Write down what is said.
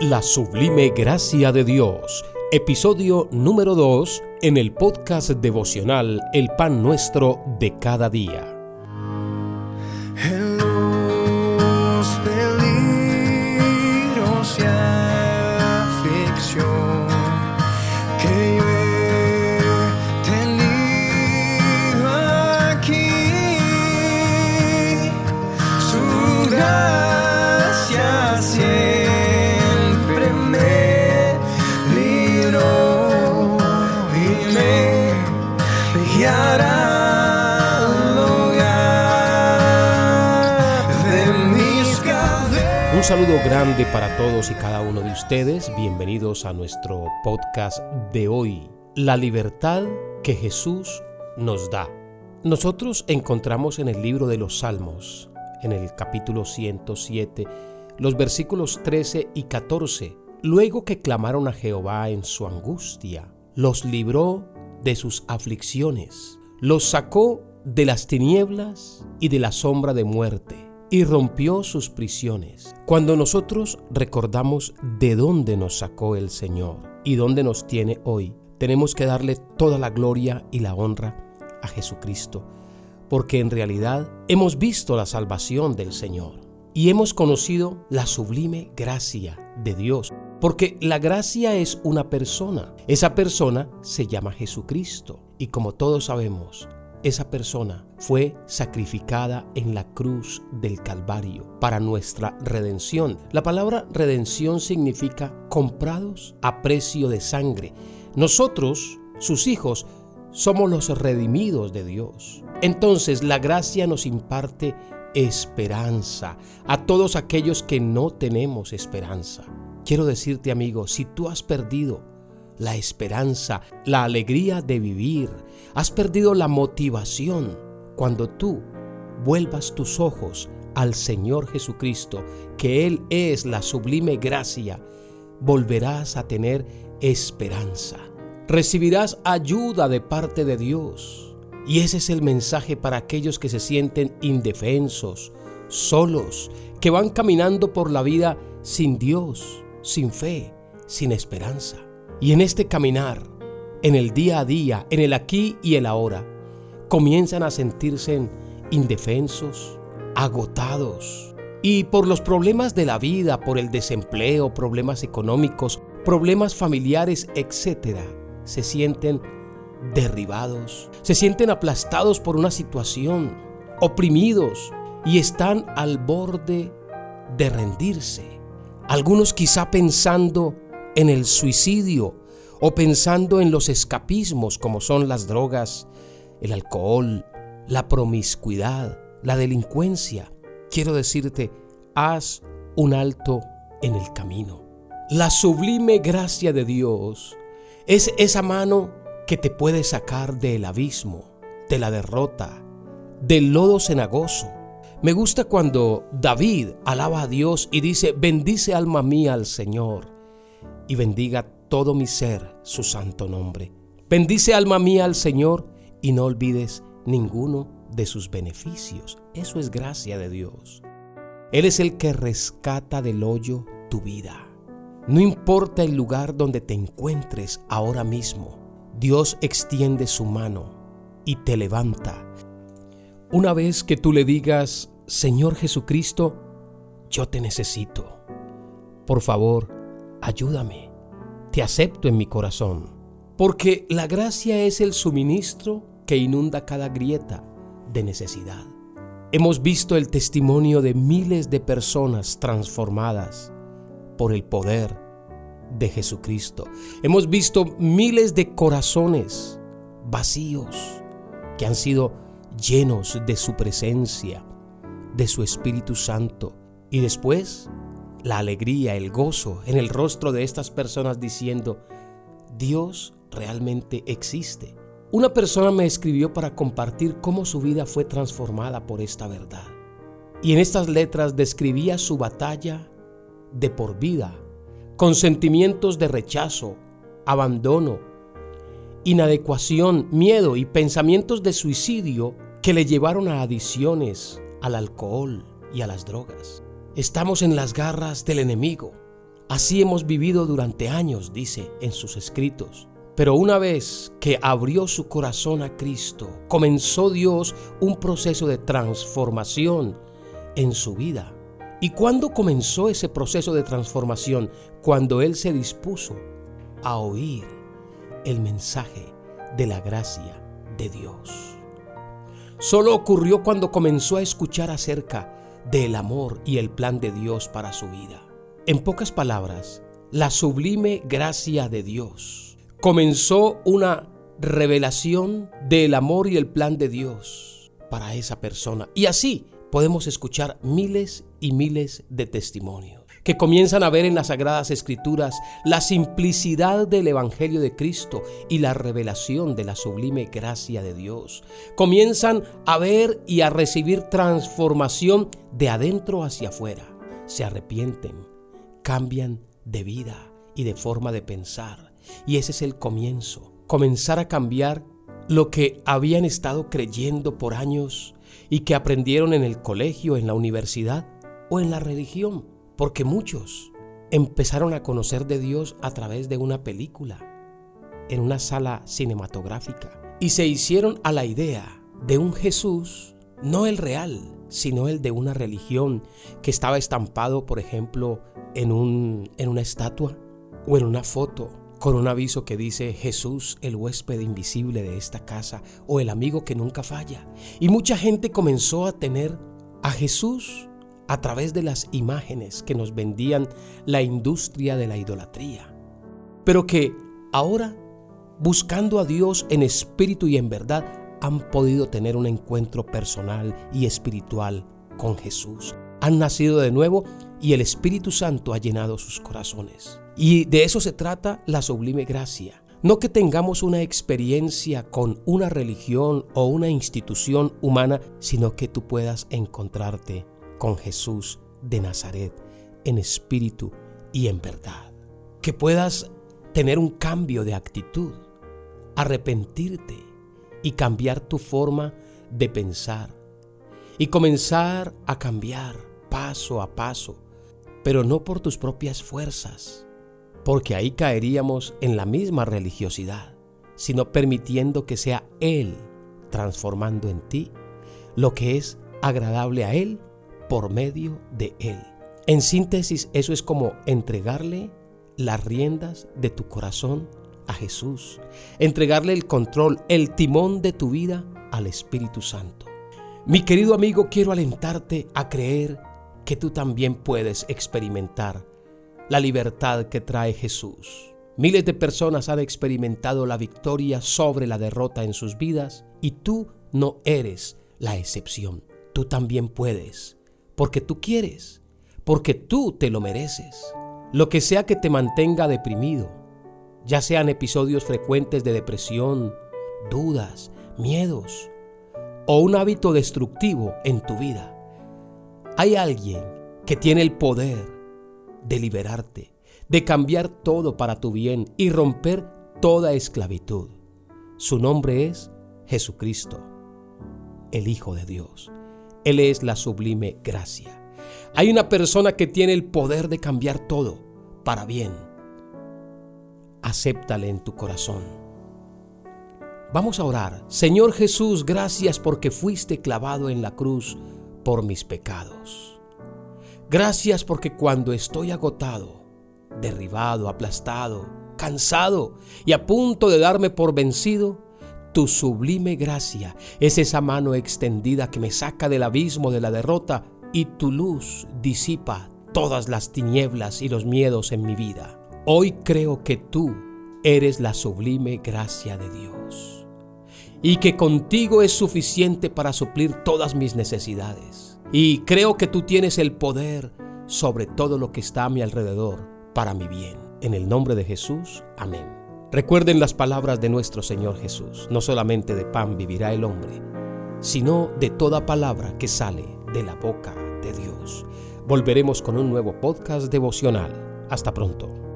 La sublime gracia de Dios, episodio número 2 en el podcast devocional El pan nuestro de cada día. Saludo grande para todos y cada uno de ustedes. Bienvenidos a nuestro podcast de hoy. La libertad que Jesús nos da. Nosotros encontramos en el libro de los Salmos, en el capítulo 107, los versículos 13 y 14. Luego que clamaron a Jehová en su angustia, los libró de sus aflicciones, los sacó de las tinieblas y de la sombra de muerte y rompió sus prisiones. Cuando nosotros recordamos de dónde nos sacó el Señor y dónde nos tiene hoy, tenemos que darle toda la gloria y la honra a Jesucristo, porque en realidad hemos visto la salvación del Señor y hemos conocido la sublime gracia de Dios, porque la gracia es una persona. Esa persona se llama Jesucristo y como todos sabemos, esa persona fue sacrificada en la cruz del Calvario para nuestra redención. La palabra redención significa comprados a precio de sangre. Nosotros, sus hijos, somos los redimidos de Dios. Entonces la gracia nos imparte esperanza a todos aquellos que no tenemos esperanza. Quiero decirte amigo, si tú has perdido la esperanza, la alegría de vivir. Has perdido la motivación cuando tú vuelvas tus ojos al Señor Jesucristo, que Él es la sublime gracia, volverás a tener esperanza. Recibirás ayuda de parte de Dios. Y ese es el mensaje para aquellos que se sienten indefensos, solos, que van caminando por la vida sin Dios, sin fe, sin esperanza. Y en este caminar, en el día a día, en el aquí y el ahora, comienzan a sentirse indefensos, agotados. Y por los problemas de la vida, por el desempleo, problemas económicos, problemas familiares, etc., se sienten derribados, se sienten aplastados por una situación, oprimidos y están al borde de rendirse. Algunos quizá pensando en el suicidio o pensando en los escapismos como son las drogas, el alcohol, la promiscuidad, la delincuencia. Quiero decirte, haz un alto en el camino. La sublime gracia de Dios es esa mano que te puede sacar del abismo, de la derrota, del lodo cenagoso. Me gusta cuando David alaba a Dios y dice, bendice alma mía al Señor y bendiga todo mi ser su santo nombre. Bendice alma mía al Señor y no olvides ninguno de sus beneficios. Eso es gracia de Dios. Él es el que rescata del hoyo tu vida. No importa el lugar donde te encuentres ahora mismo, Dios extiende su mano y te levanta. Una vez que tú le digas, Señor Jesucristo, yo te necesito. Por favor, ayúdame, te acepto en mi corazón, porque la gracia es el suministro que inunda cada grieta de necesidad. Hemos visto el testimonio de miles de personas transformadas por el poder de Jesucristo. Hemos visto miles de corazones vacíos que han sido llenos de su presencia, de su Espíritu Santo. Y después la alegría, el gozo en el rostro de estas personas diciendo, Dios realmente existe. Una persona me escribió para compartir cómo su vida fue transformada por esta verdad. Y en estas letras describía su batalla de por vida, con sentimientos de rechazo, abandono, inadecuación, miedo y pensamientos de suicidio que le llevaron a adiciones al alcohol y a las drogas. Estamos en las garras del enemigo. Así hemos vivido durante años, dice en sus escritos. Pero una vez que abrió su corazón a Cristo, comenzó Dios un proceso de transformación en su vida. ¿Y cuándo comenzó ese proceso de transformación? Cuando Él se dispuso a oír el mensaje de la gracia de Dios. Solo ocurrió cuando comenzó a escuchar acerca del amor y el plan de Dios para su vida. En pocas palabras, la sublime gracia de Dios comenzó una revelación del amor y el plan de Dios para esa persona. Y así podemos escuchar miles y miles de testimonios que comienzan a ver en las sagradas escrituras la simplicidad del Evangelio de Cristo y la revelación de la sublime gracia de Dios. Comienzan a ver y a recibir transformación de adentro hacia afuera. Se arrepienten, cambian de vida y de forma de pensar. Y ese es el comienzo. Comenzar a cambiar lo que habían estado creyendo por años y que aprendieron en el colegio, en la universidad o en la religión, porque muchos empezaron a conocer de Dios a través de una película, en una sala cinematográfica, y se hicieron a la idea de un Jesús, no el real, sino el de una religión que estaba estampado, por ejemplo, en, un, en una estatua o en una foto con un aviso que dice Jesús, el huésped invisible de esta casa o el amigo que nunca falla. Y mucha gente comenzó a tener a Jesús a través de las imágenes que nos vendían la industria de la idolatría. Pero que ahora, buscando a Dios en espíritu y en verdad, han podido tener un encuentro personal y espiritual con Jesús. Han nacido de nuevo y el Espíritu Santo ha llenado sus corazones. Y de eso se trata la sublime gracia. No que tengamos una experiencia con una religión o una institución humana, sino que tú puedas encontrarte con Jesús de Nazaret en espíritu y en verdad. Que puedas tener un cambio de actitud, arrepentirte y cambiar tu forma de pensar y comenzar a cambiar paso a paso, pero no por tus propias fuerzas, porque ahí caeríamos en la misma religiosidad, sino permitiendo que sea Él transformando en ti lo que es agradable a Él por medio de Él. En síntesis, eso es como entregarle las riendas de tu corazón a Jesús, entregarle el control, el timón de tu vida al Espíritu Santo. Mi querido amigo, quiero alentarte a creer que tú también puedes experimentar la libertad que trae Jesús. Miles de personas han experimentado la victoria sobre la derrota en sus vidas y tú no eres la excepción. Tú también puedes, porque tú quieres, porque tú te lo mereces. Lo que sea que te mantenga deprimido, ya sean episodios frecuentes de depresión, dudas, miedos o un hábito destructivo en tu vida, hay alguien que tiene el poder de liberarte, de cambiar todo para tu bien y romper toda esclavitud. Su nombre es Jesucristo, el Hijo de Dios. Él es la sublime gracia. Hay una persona que tiene el poder de cambiar todo para bien. Acéptale en tu corazón. Vamos a orar. Señor Jesús, gracias porque fuiste clavado en la cruz por mis pecados. Gracias porque cuando estoy agotado, derribado, aplastado, cansado y a punto de darme por vencido, tu sublime gracia es esa mano extendida que me saca del abismo de la derrota y tu luz disipa todas las tinieblas y los miedos en mi vida. Hoy creo que tú eres la sublime gracia de Dios y que contigo es suficiente para suplir todas mis necesidades. Y creo que tú tienes el poder sobre todo lo que está a mi alrededor para mi bien. En el nombre de Jesús, amén. Recuerden las palabras de nuestro Señor Jesús. No solamente de pan vivirá el hombre, sino de toda palabra que sale de la boca de Dios. Volveremos con un nuevo podcast devocional. Hasta pronto.